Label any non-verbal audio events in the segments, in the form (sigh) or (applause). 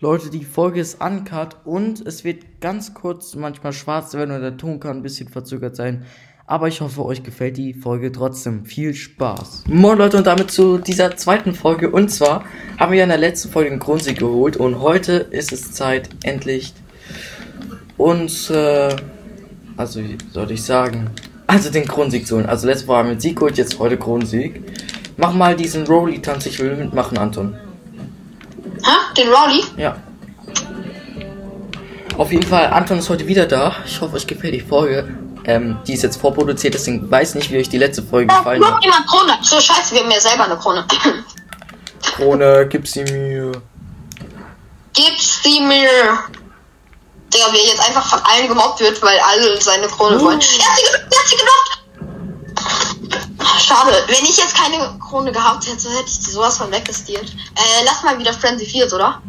Leute, die Folge ist uncut und es wird ganz kurz manchmal schwarz werden und der Ton kann ein bisschen verzögert sein. Aber ich hoffe, euch gefällt die Folge trotzdem. Viel Spaß. Moin Leute und damit zu dieser zweiten Folge. Und zwar haben wir in der letzten Folge einen Grundsieg geholt und heute ist es Zeit, endlich uns, äh, also wie soll ich sagen, also den Grundsieg zu holen. Also letztes Mal haben wir Sieg geholt, jetzt heute Grundsieg. Mach mal diesen Rolly-Tanz, ich will mitmachen, Anton. Ha? Den Rowley? Ja. Auf jeden Fall, Anton ist heute wieder da. Ich hoffe, euch gefällt die Folge. Ähm, die ist jetzt vorproduziert, deswegen weiß nicht, wie euch die letzte Folge Ja, gefallen hat. jemand Krone. So scheiße, wir haben ja selber eine Krone. Krone, gib sie mir. Gib sie mir. Digga, wie er jetzt einfach von allen gemobbt wird, weil alle seine Krone Oh. wollen. Er hat sie gedroppt, er hat sie gedroppt. Schade, wenn ich jetzt keine Krone gehabt hätte, hätte ich die sowas von weggestealt. Äh, lass mal wieder Frenzy 4, oder?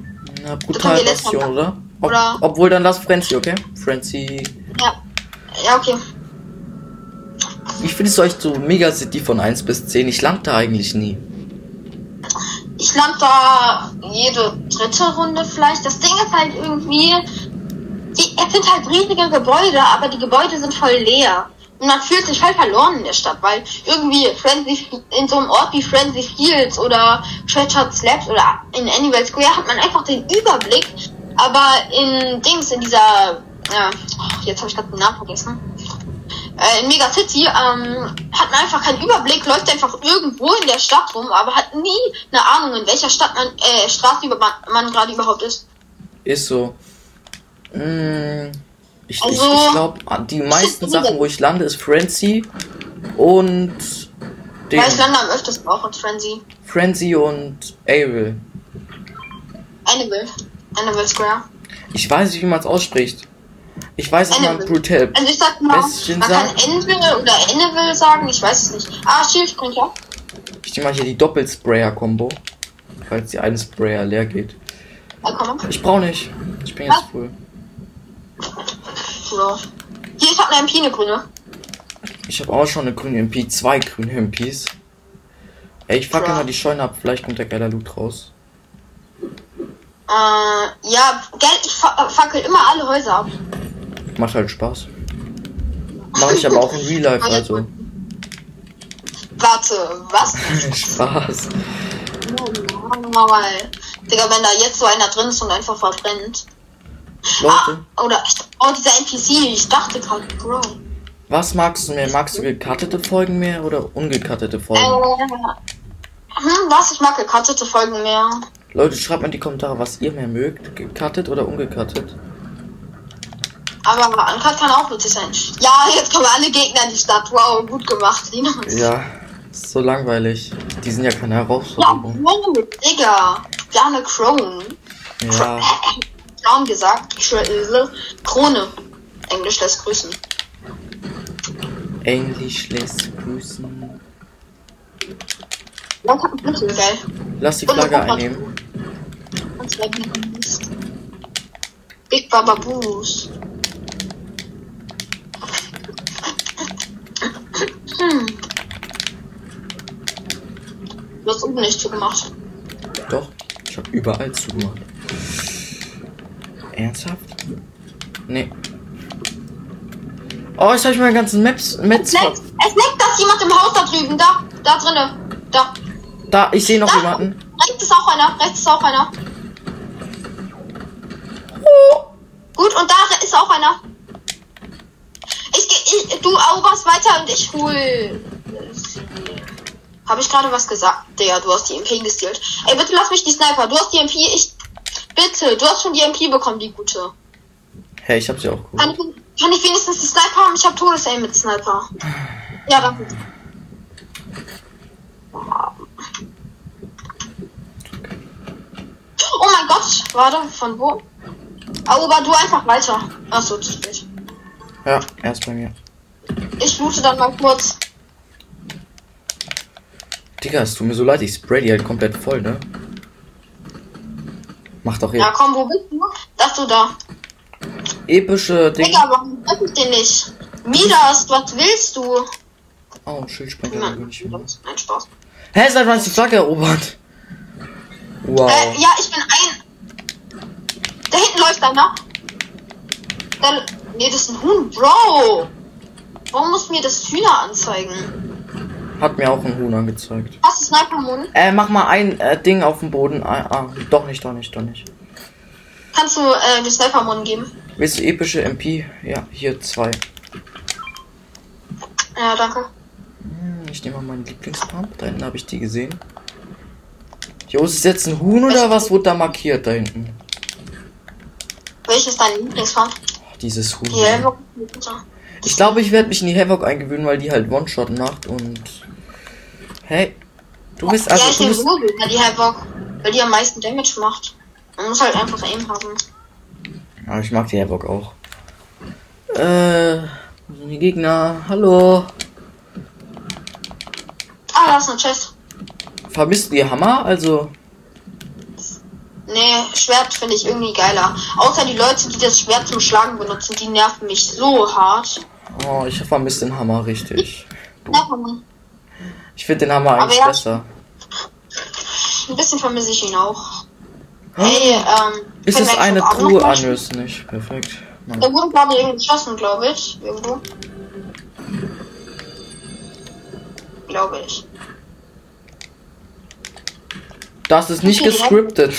Na, brutal Passion, oder? Ob, Oder- Obwohl, dann lass Frenzy, okay? Frenzy. Ja. Ja, okay. Wie findest du euch so Mega City von 1 bis 10? Ich land da eigentlich nie. Ich land da jede dritte Runde vielleicht. Das Ding ist halt irgendwie, die, es sind halt riesige Gebäude, aber die Gebäude sind voll leer. Man fühlt sich voll verloren in der Stadt, weil irgendwie Frenzy, in so einem Ort wie Frenzy Fields oder Treasure Slabs oder in Anywhere Square hat man einfach den Überblick, aber in Dings, in dieser, ja, jetzt habe ich gerade den Namen vergessen, äh, in Mega City ähm, hat man einfach keinen Überblick, läuft einfach irgendwo in der Stadt rum, aber hat nie eine Ahnung, in welcher Stadt man, äh, Straße man, man gerade überhaupt ist. Ist so. Mm, ich Also- ich, ich glaube, die meisten Sachen, wo ich lande, ist Frenzy und den Weil ich lande am öftesten auch in Frenzy. Frenzy und Ariel. Annabelle. Annabelle Square. Ich weiß nicht, wie man es ausspricht. Ich weiß, dass man. Brutal. Also ich sag mal, Bisschen man kann sagen. Anvil oder Annabelle sagen, ich weiß es nicht. Ah, Schildsprecher. Ich nehme mal hier die Doppelsprayer-Kombo. Falls die eine Sprayer leer geht. Ja. Ich brauche nicht. Ich bin jetzt full. So. Hier, ich hab eine MP, eine grüne. Ich habe auch schon eine grüne MP, zwei grüne MPs. Ey, ich fuck Ja. immer die Scheune ab, vielleicht kommt der geiler Loot raus. Äh, ja, gell, ich äh, fackel immer alle Häuser ab. Macht halt Spaß. Mache ich aber auch in Real Life, (laughs) also. Warte, was? (laughs) Spaß. Normal. Digga, wenn da jetzt so einer drin ist und einfach verbrennt. Leute, Ah, oder, oh, dieser NPC, ich dachte gerade, Bro. was magst du mehr? Magst du gekattete Folgen mehr oder ungekattete Äh, Folgen? hm, was? Ich mag gekattete Folgen mehr. Leute, schreibt mal in die Kommentare, was ihr mehr mögt. Gecuttet oder ungekattet? Aber Uncut kann auch witzig sein. Ja, jetzt kommen alle Gegner in die Stadt. Wow, gut gemacht, Linus. Ja, ist so langweilig. Die sind ja keine Ja, Herausforderung. wow, Digga. Eine Crown. Ja, Crown gesagt. Kr- Krone. Englisch lässt grüßen. Englisch lässt grüßen. Hat geil. Lass die Flagge einnehmen. Und. Big Baba Boos. Hm. Du hast oben nicht zugemacht. Doch, ich habe überall zugemacht. Ernsthaft? Nee. Oh, jetzt habe ich meine ganzen Maps. Maps Es leckt, es leckt, dass jemand im Haus da drüben, da, da drinnen, da. da, ich sehe noch Da. jemanden. Rechts ist auch einer, rechts ist auch einer. Gut, und da ist auch einer. Ich geh, ich, du eroberst weiter und ich hol. Habe ich gerade was gesagt? Digga, du hast die MP gestealt. Ey, bitte lass mich die Sniper. Du hast die MP, ich. Bitte, du hast schon die MP bekommen, die gute. Hey, ich hab sie auch Kann gut. ich, kann ich wenigstens die Sniper haben? Ich habe Todesaim mit Sniper. Ja, danke. Oh mein Gott, warte, von wo? Erober du einfach weiter. Achso, zu spät. Ja, erst bei mir. Ich loote dann mal kurz. Digga, es tut mir so leid, ich spray die halt komplett voll, ne? Macht doch Ja, jetzt komm, wo bist du? Das du da. epische Dinge. Digga, warum treffe ich den nicht? Midas, was willst du? Oh, Schildsprecher. Nein. Nein, Spaß. Hä, seit wann ist die Flagge erobert? Wow. Äh, ja, ich bin ein. ist einer. Dann, nee, das ist ein Huhn. Bro! Warum muss mir das Hühner anzeigen? Hat mir auch ein Huhn angezeigt. Hast du Sniper-Mund? Äh, mach mal ein äh, Ding auf dem Boden. Ah, ah, doch nicht, doch nicht, doch nicht. Kannst du äh, mir Sniper-Mund geben? Willst du epische MP? Ja, hier zwei. Ja, danke. Hm, Ich nehme mal meinen Lieblingspump. Da hinten habe ich die gesehen. Jo, ist jetzt ein Huhn oder was wurde da markiert da hinten? Welches ist dein Lieblingsfarm? Oh, dieses Huhn. Die Hellbock. Ich glaube, ich werde mich in die Havoc eingewöhnen, weil die halt One-Shot macht und. Hey. Du bist ja, also. ich Du bist, Ruby, weil die Hellbock, weil die am meisten Damage macht. Man muss halt einfach Aim haben. ja, ich mag die Havoc auch. Äh. wo sind Die Gegner. Hallo. Ah, da ist eine Chest. Vermisst ihr Hammer? Also. Nee, Schwert finde ich irgendwie geiler. Außer die Leute, die das Schwert zum Schlagen benutzen, die nerven mich so hart. Oh, ich vermisse den Hammer richtig. Ich finde den Hammer eigentlich ja. besser. Ein bisschen vermisse ich ihn auch. Hey, ähm. Ist es eine Truhe? Ah, nö, ist nicht. Perfekt. Mann. Da wurde gerade irgendwie geschossen, glaube ich. Irgendwo. Glaube ich. Das ist nicht gescriptet.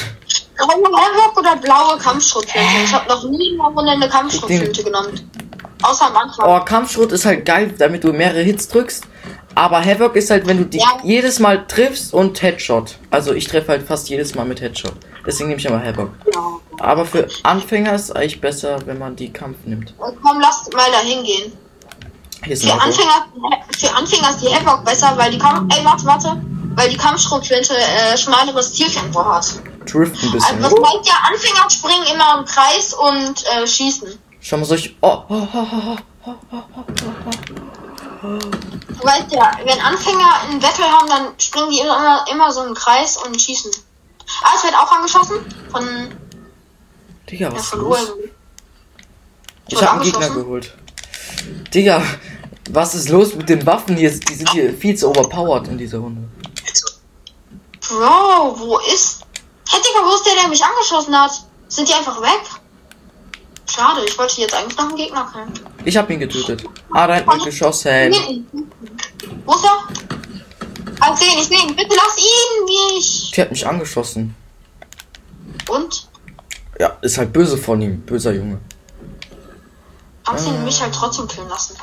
Graue Hellbock oder blaue Kampfschrotflinte? Ich habe noch nie in der Runde eine Kampfschrotflinte genommen. Außer am Anfang. Oh, Kampfschrot ist halt geil, damit du mehrere Hits drückst. Aber Havoc ist halt, wenn du dich Ja. jedes Mal triffst und Headshot. Also ich treffe halt fast jedes Mal mit Headshot. Deswegen nehme ich immer Havoc. Ja. Aber für Anfänger ist es eigentlich besser, wenn man die Kampf nimmt. Komm, lass mal da hingehen. Hier ist ein Für. Anfänger, für Anfänger ist die Havoc besser, weil die Kampf, ey, warte, warte, weil die Kampfschrotflinte äh, schmaleres Zielfernrohr hat. Drift ein Also, bisschen. das meint ja, Anfänger springen immer im Kreis und äh, schießen. Schau mal solch. Oh, oh, oh, oh, oh. Du weißt ja, wenn Anfänger ein Battle haben, dann springen die immer, immer so im Kreis und schießen. Ah, es wird auch angeschossen von, Digga, ja, was ist von los? Ich hab einen Gegner geholt. Digga, was ist los mit den Waffen hier? Die sind hier viel zu overpowered in dieser Runde. Bro, wo ist. Digga, wo ist der, der mich angeschossen hat? Sind die einfach weg? Schade, ich wollte jetzt eigentlich noch einen Gegner killen. Ich hab ihn getötet. Ah, da hinten wird geschossen. Wo ist er? Ah, ich seh ihn, ich seh ihn. Bitte lass ihn nicht. Die hat mich angeschossen. Und? Ja, ist halt böse von ihm. Böser Junge. Haben sie mich halt trotzdem killen lassen.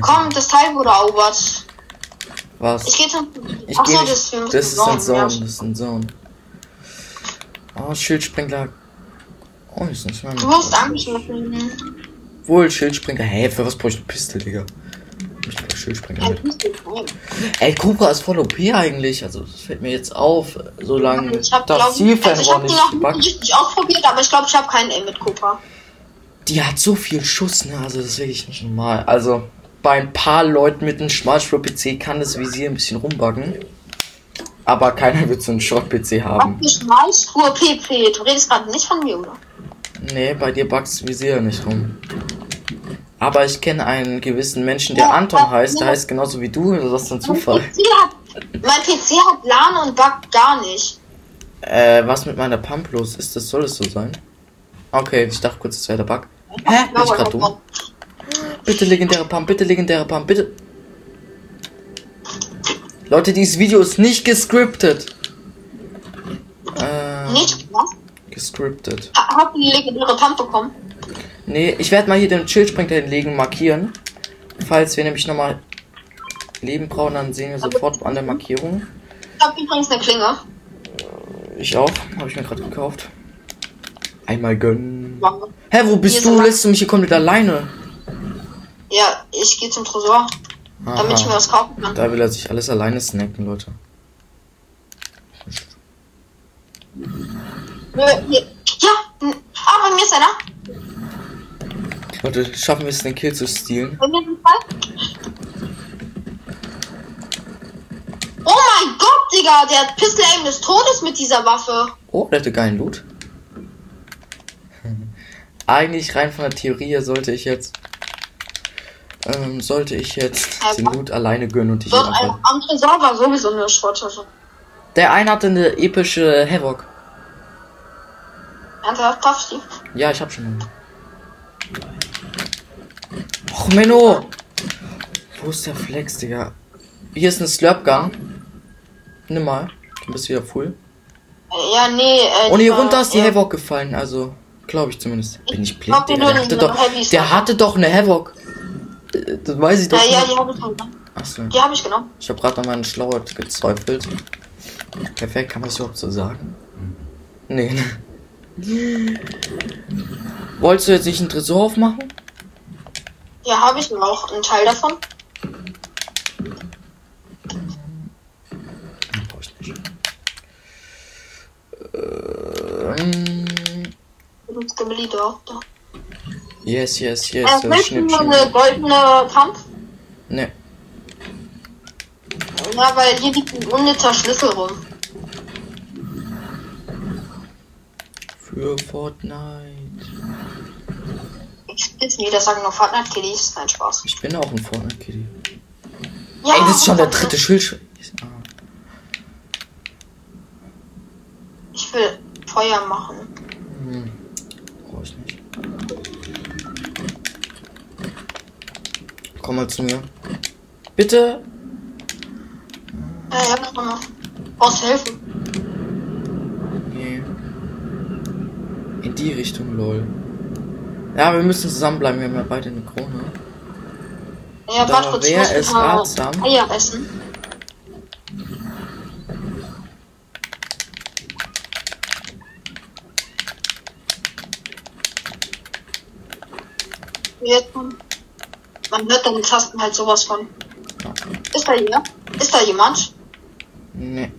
Komm, das Teil wurde erobert. Was? Ich geh zum. Ich Ach geh nicht. das, Das ist ein Zone. Das ist ein Zone. Oh, Schildsprengler. Oh, ist nicht mehr. Du wirst angeschossen. Wohl, Schildspringer. Hä, für was brauche ich eine Pistole, Digga? Ich Schildspringer. Mit. Ey, Cobra ist voll OP eigentlich. Also, das fällt mir jetzt auf, solange Ich hab, das ich, also ich Zielfernrohr hab nicht nicht buggt. richtig ausprobiert, aber ich glaube, ich habe keinen Aim mit Cooper. Die hat so viel Schuss, ne? Also, das ist wirklich nicht normal. Also, bei ein paar Leuten mit einem Schmalspur-PC kann das Visier ein bisschen rumbuggen. Aber keiner wird so einen Schrott-PC haben. Was für Schmalspur PP? Du redest gerade nicht von mir, oder? Nee, bei dir buggt das Visier nicht rum. Aber ich kenne einen gewissen Menschen, der Ja, Anton heißt. Der heißt genauso wie du. Das ist ein Mein Zufall. PC hat, mein PC hat LAN und buggt gar nicht. Äh, was mit meiner Pump los ist, das soll es so sein? Okay, ich dachte kurz, das wäre der Bug. Hä? Bin ich grad dumm? Bitte legendäre Pump, bitte legendäre Pump, bitte. Leute, dieses Video ist nicht gescriptet. Äh, Nicht was? gescriptet. Ha- Habt ihr die legendäre Pump bekommen? Nee, ich werde mal hier den Schildspringer hinlegen, markieren. Falls wir nämlich nochmal Leben brauchen, dann sehen wir sofort an der Markierung. Ich hab übrigens eine Klinge. Ich auch, habe ich mir gerade gekauft. Einmal gönnen. Hä, wo bist Hier du? Lässt du mich hier komplett alleine? Ja, ich gehe zum Tresor, damit ich mir Aha. was kaufen kann. Da will er sich alles alleine snacken, Leute. Äh, Ja, n- ah, bei mir ist einer. Leute, schaffen wir es, den Kill zu stehlen? Oh mein Gott, Digga, der hat Pistol Aim des Todes mit dieser Waffe. Oh, der hatte geilen Loot. (laughs) Eigentlich rein von der Theorie sollte ich jetzt. Ähm, sollte ich jetzt Ja, den. Loot alleine gönnen und die hier einfach. am Tresor war sowieso eine Schrottasche. Der eine hatte eine epische Havoc. Ernsthaft, Kaufst du? Ja, ich hab schon einen. Och, Menno! Wo ist der Flex, Digga? Hier ist ein Slurp Gun. Nimm mal. Du bist wieder full. Äh, Ja, nee. Äh, Und hier runter ist die ja. Havoc gefallen, also glaube ich zumindest. Bin ich blind, Digga. Der hatte doch, der hatte doch eine Havoc. Äh, Das weiß ich doch Ja, ja, nicht. die habe ich halt. Achso. Die habe ich genommen. Ich habe gerade an meinen Schlauer gezweifelt. Perfekt, kann man das überhaupt so sagen? Nee. ne. Wolltest du jetzt nicht einen Tresor aufmachen? Ja, habe ich auch einen Teil davon. Brauch ich nicht. Ähm, Das Gebeli doch. doch. Yes, yes, yes. Äh, Das willst du Schnipp. eine goldene Kampf? Ne, Ja, weil hier liegt ein unnützer Schlüssel rum. für Fortnite. Ich will wieder sagen, noch Fortnite Kiddies. Nein, Spaß. Ich bin auch ein Fortnite-Kitty. Ja, Ey, das ist schon der dritte Schild. Ich will Feuer machen. Hm. Brauch ich nicht. Komm mal zu mir. Bitte. Ja, komm mal. Brauchst helfen? Nee. In die Richtung, lol. Ja, wir müssen zusammenbleiben. Wir haben ja beide eine Krone. Ja, Da warte kurz. ich muss es ratsam. Eier essen. Jetzt, man hört deine Tasten halt sowas von. Ja. Ist da hier? Ist da jemand? Nee.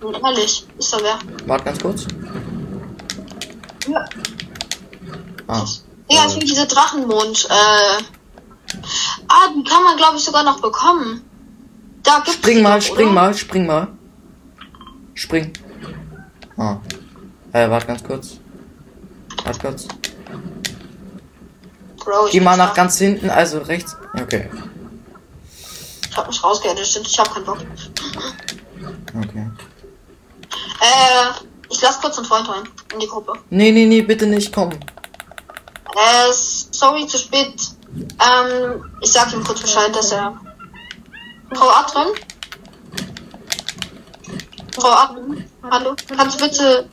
Hm, Ehrlich, ist da wer? Warte ganz kurz. Ja. Ah. Ja, ich will diese Drachenmond. Äh. Ah, die kann man glaube ich sogar noch bekommen. Da gibt's Spring mal, doch, spring oder? mal, spring mal. Spring. Ah. Äh, warte ganz kurz. Warte kurz. Bro, Geh mal nach ganz hinten, also rechts. Okay. Ich hab mich rausgeeditet, ich hab keinen Bock. Okay. Äh, ich lass kurz einen Freund rein in die Gruppe. Nee, nee, nee, bitte nicht, komm. Äh, sorry, zu spät. Ähm, ich sag ihm kurz Bescheid, dass er. Frau Atren? Frau Atren? Hallo? Kannst du bitte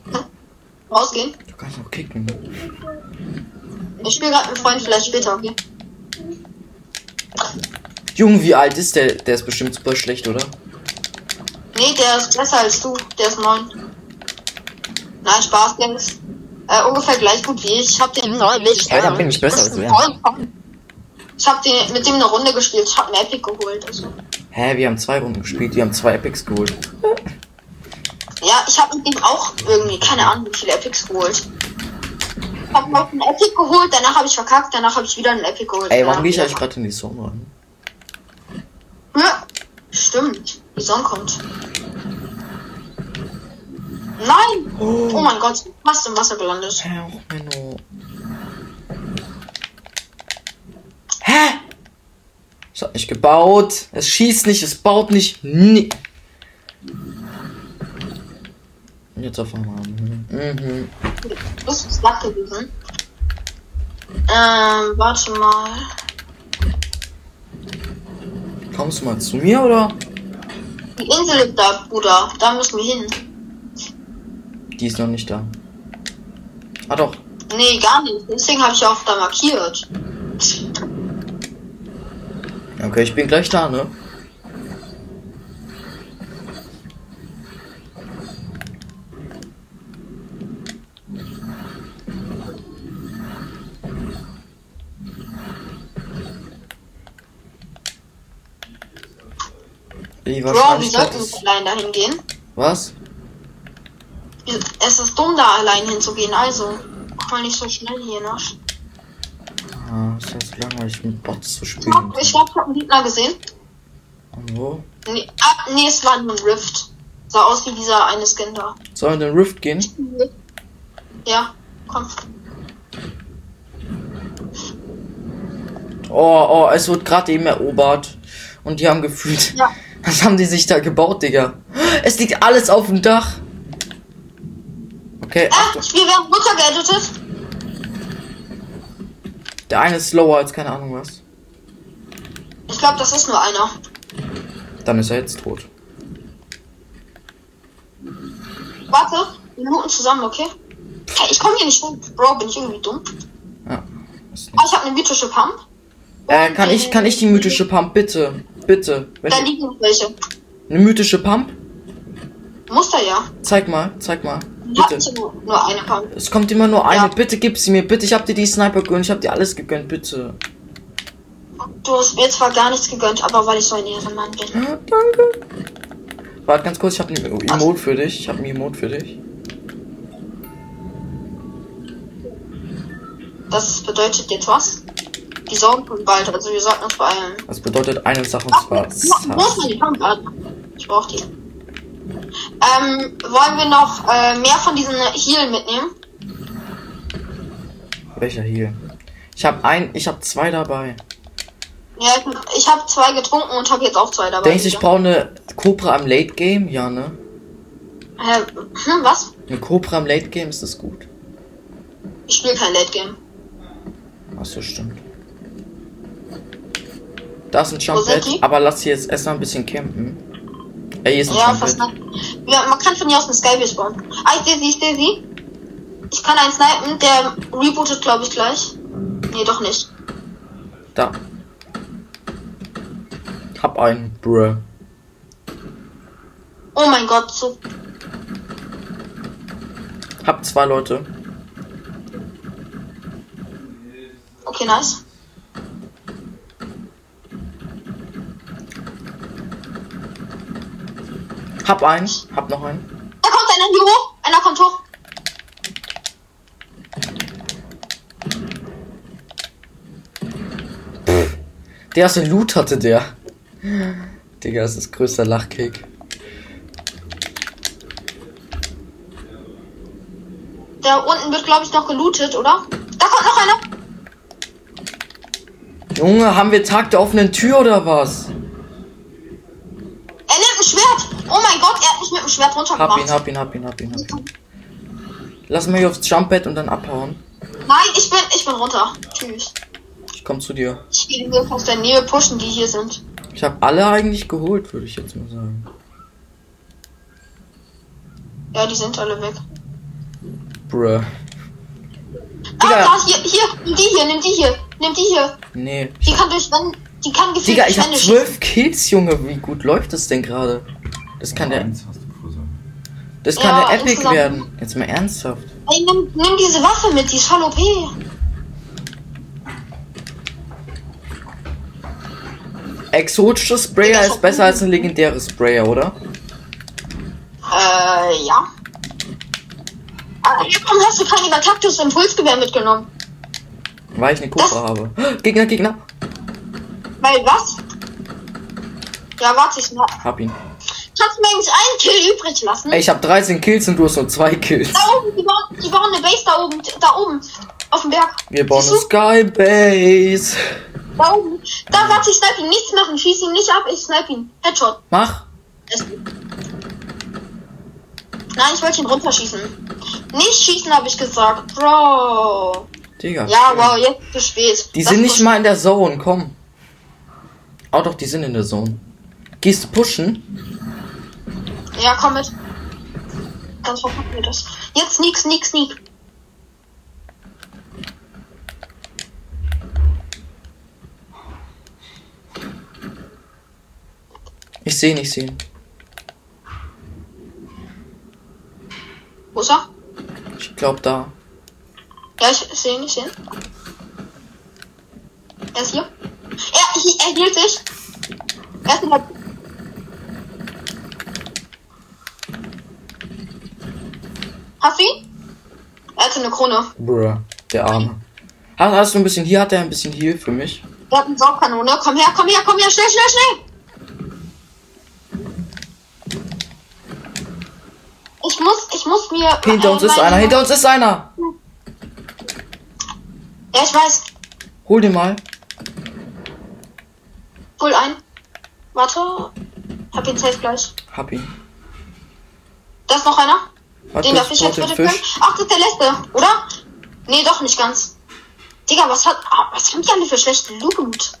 rausgehen? Du kannst noch kicken. Ich spiele gerade mit einem Freund, vielleicht später, okay? Junge, wie alt ist der? Der ist bestimmt super schlecht, oder? Nee, der ist besser als du. Der ist neun. Nein, Spaß, der ist äh, ungefähr gleich gut wie ich. Ich hab den neulich. Ja, dann bin ich besser als du, ja. Ich hab den, mit dem eine Runde gespielt. Ich hab einen Epic geholt. Also. Hä, wir haben zwei Runden gespielt, die haben zwei Epics geholt. Ja, ich hab mit dem auch irgendwie, keine Ahnung, wie viele Epics geholt. Ich hab noch einen Epic geholt, danach habe ich verkackt, danach habe ich wieder einen Epic geholt. Ey, warum gehe ich eigentlich gerade in die Sonne? Ja, stimmt. Die Sonne kommt. Nein! Oh mein Gott, fast im Wasser gelandet. Hä, Menno. Hä? Es hat nicht gebaut. Es schießt nicht, es baut nicht. Nee. Jetzt auf einmal. Mhm. Das ist Lack gewesen. Ähm, warte mal. Kommst du mal zu mir oder? Die Insel ist da, Bruder. Da müssen wir hin. Die ist noch nicht da. Ah doch. Nee, gar nicht. Deswegen habe ich auch da markiert. Okay, ich bin gleich da, ne? Wie wir Wahrscheinlichkeit sollten ist. allein dahin gehen. Was? Es ist dumm, da allein hinzugehen. Also, mach mal nicht so schnell hier, ne? Ah, ist das langweilig mit Bots zu spielen. ich hab einen Gegner gesehen. Und wo? Nee, ah, nee, es war ein Rift. Sah aus wie dieser eine Skin da. Sollen wir in den Rift gehen? Ja, komm. Oh, oh, es wird gerade eben erobert. Und die haben gefühlt. Ja. Was haben die sich da gebaut, Digga? Es liegt alles auf dem Dach. Okay, Ah, Achtung. wir werden runtergeeditet. Der eine ist slower als keine Ahnung was. Ich glaube, das ist nur einer. Dann ist er jetzt tot. Warte, wir looten zusammen, okay? Hey, ich komme hier nicht rum. Bro, bin ich irgendwie dumm? Ja. Ah, ich habe eine mythische Pump. Äh, kann ich, kann ich die mythische Pump, bitte? Bitte. Wenn Da liegen noch welche. eine mythische Pump? Muster ja. Zeig mal, zeig mal. Ich Bitte. nur, nur eine Pump. Es kommt immer nur eine. Ja. Bitte gib sie mir. Bitte, ich hab dir die Sniper gegönnt. Ich hab dir alles gegönnt. Bitte. Du hast mir zwar gar nichts gegönnt, aber weil ich so ein Ehrenmann bin. Ja, danke. Warte ganz kurz, ich habe ein Emote für dich. Ich habe ein Emote für dich. Das bedeutet jetzt was? Die Sorgen kommen bald, also wir sollten uns beeilen. Das bedeutet eine Sache und zwar. Ich brauch die. Ähm, wollen wir noch äh, mehr von diesen Healen mitnehmen? Welcher hier? Ich habe ein, ich habe zwei dabei. Ja, ich, habe zwei getrunken und habe jetzt auch zwei dabei. Denkst du, ich brauche eine Cobra im Late Game? Ja, ne? Hä, hm, was? Eine Cobra im Late Game ist das gut. Ich spiele kein Late Game. Achso, stimmt. Da ist ein Jump die? aber lass hier jetzt erstmal ein bisschen campen. Ey, hier ist ein Ja, Jump fast. Ja, man kann von hier aus eine Skybase bauen. Ah, ich sehe sie, ich sehe sie. Ich kann einen snipen, der rebootet, glaube ich, gleich. Nee, doch nicht. Da. Hab einen, bruh. Oh mein Gott, so. Hab zwei Leute. Okay, nice. Hab einen. Hab noch einen. Da kommt einer hier hoch. Einer kommt hoch. Der so Loot hatte der. Digga, das ist größter Lachkick. Da unten wird, glaube ich, noch gelootet, oder? Da kommt noch einer. Junge, haben wir Tag der offenen Tür oder was? Er nimmt ein Schwert. Oh mein Gott, er hat mich mit dem Schwert Hab ihn, hab ihn, hab ihn, hab ihn, hab ihn. Lass mal hier aufs Jumppad und dann abhauen. Nein, ich bin, ich bin runter. Tschüss. Ich komm zu dir. Ich gehe nur aus der Nähe pushen, die hier sind. Ich habe alle eigentlich geholt, würde ich jetzt mal sagen. Ja, die sind alle weg. Bruh. Ah, Digga. da, hier, hier, nimm die hier, nimm die hier, nimm die hier. Nee. Die kann durch Wände, die kann Digga, ich hab zwölf Kills, Junge. Wie gut läuft das denn gerade? Das kann der, versammelt. Das kann Ja, der Epic werden. Jetzt mal ernsthaft. Ey, nimm, nimm diese Waffe mit, die ist voll OP. Exotischer Sprayer ist besser als ein legendäres Sprayer, oder? Äh, ja. Aber warum hast du kein Übertaktus Impulsgewehr mitgenommen? Weil ich eine Cobra habe. (gasps) Gegner, Gegner. Weil was? Ja, warte, ich mal. Hab ihn. Kannst mir eigentlich einen Kill übrig lassen? Ey, ich hab 13 Kills und du hast nur zwei Kills. Da oben, die bauen, die bauen eine Base da oben, da oben. Auf dem Berg. Wir bauen Siehst eine du? Skybase. Da oben. Da warte, ich snipe ihn. Nichts machen. Schieß ihn nicht ab, ich snipe ihn. Headshot. Mach. Nein, ich wollte ihn runterschießen. Nicht schießen, habe ich gesagt. Bro. Digga. Ja, wow, jetzt zu spät. Die Das sind nicht mal in der Zone, komm. Oh doch, die sind in der Zone. Gehst du pushen? Ja, komm mit. Ganz verpacken wir das. Jetzt sneak, sneak, sneak. Ich sehe ihn, ich sehe ihn. Wo ist er? Ich glaube da. Ja, ich sehe ihn, ich sehe ihn. Er ist hier. Er, er hielt sich. Er ist in der... Hast du ihn? Er hatte eine Krone. Bruh, der Arme. Hast, hast du ein bisschen hier? Hat er ein bisschen hier für mich? Er hat eine Saugkanone. Komm her, komm her, komm her, schnell, schnell, schnell. Ich muss, ich muss mir... Hinter äh, uns ist einer, hinter uns ist einer. Ja, ich weiß. Hol den mal. Pull ein. Warte. Hab ihn safe gleich. Hab ihn. Da ist noch einer. Hat Den darf ich jetzt bitte können. Ach, das ist der letzte, oder? Nee, doch nicht ganz. Digga, was hat. ah, Was haben die alle für schlechte Loot?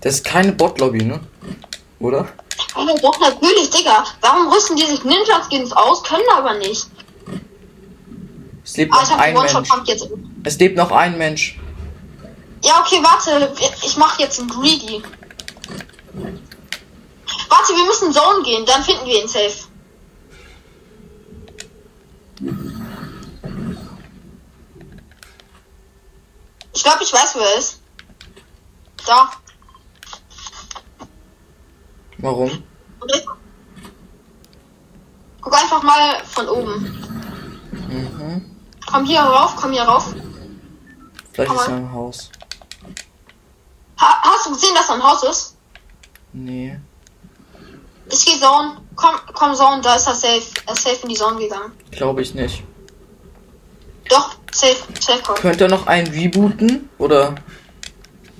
Das ist keine Botlobby, ne? Oder? Oh, doch, natürlich, Digga. Warum rüsten die sich Ninja-Skins aus, können aber nicht? Es lebt Ah, noch ein Mensch. Es lebt noch ein Mensch. Ja, okay, warte. Ich mach jetzt einen Greedy. Warte, wir müssen Zone gehen, dann finden wir ihn safe. Glaube, ich weiß, wo er ist. Da. Warum? Guck einfach mal von oben. Mhm. Komm hier rauf, komm hier rauf. Vielleicht ist Aber- er im Haus. Ha hast du gesehen, dass er im Haus ist? Nee. Ich geh Zone. Komm, komm Zone, da ist er safe. Er ist safe in die Zone gegangen. Glaube ich nicht. Doch, call. Könnte er noch einen rebooten? Oder?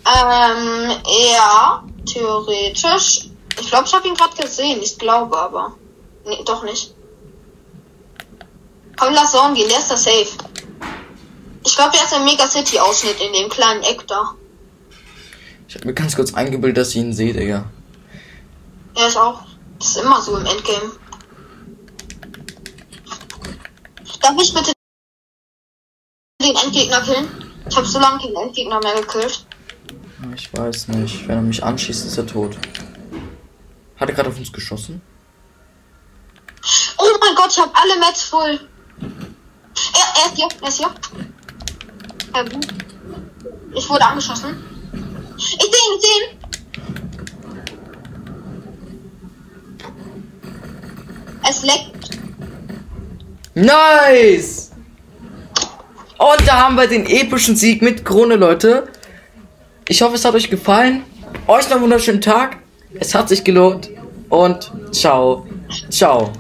Ähm, ja, theoretisch. Ich glaube, ich habe ihn gerade gesehen. Ich glaube aber. Nee, doch nicht. Komm, lass Zone gehen, der ist da safe. Ich glaube, der ist im Mega City Ausschnitt in dem kleinen Eck da. Ich habe mir ganz kurz eingebildet, dass ich ihn sehe, Digga. Er ist auch. Das ist immer so im Endgame. Darf ich bitte den Endgegner killen? Ich habe so lange keinen Endgegner mehr gekillt. Ich weiß nicht. Wenn er mich anschießt, ist er tot. Hat er gerade auf uns geschossen? Oh mein Gott, ich habe alle Mats voll. Er, er ist hier, er ist hier. Ja, gut. Ich wurde angeschossen. Ich sehe ihn, ich sehe ihn. Es leckt. Nice! Und da haben wir den epischen Sieg mit Krone, Leute. Ich hoffe, es hat euch gefallen. Euch noch einen wunderschönen Tag. Es hat sich gelohnt. Und ciao. Ciao.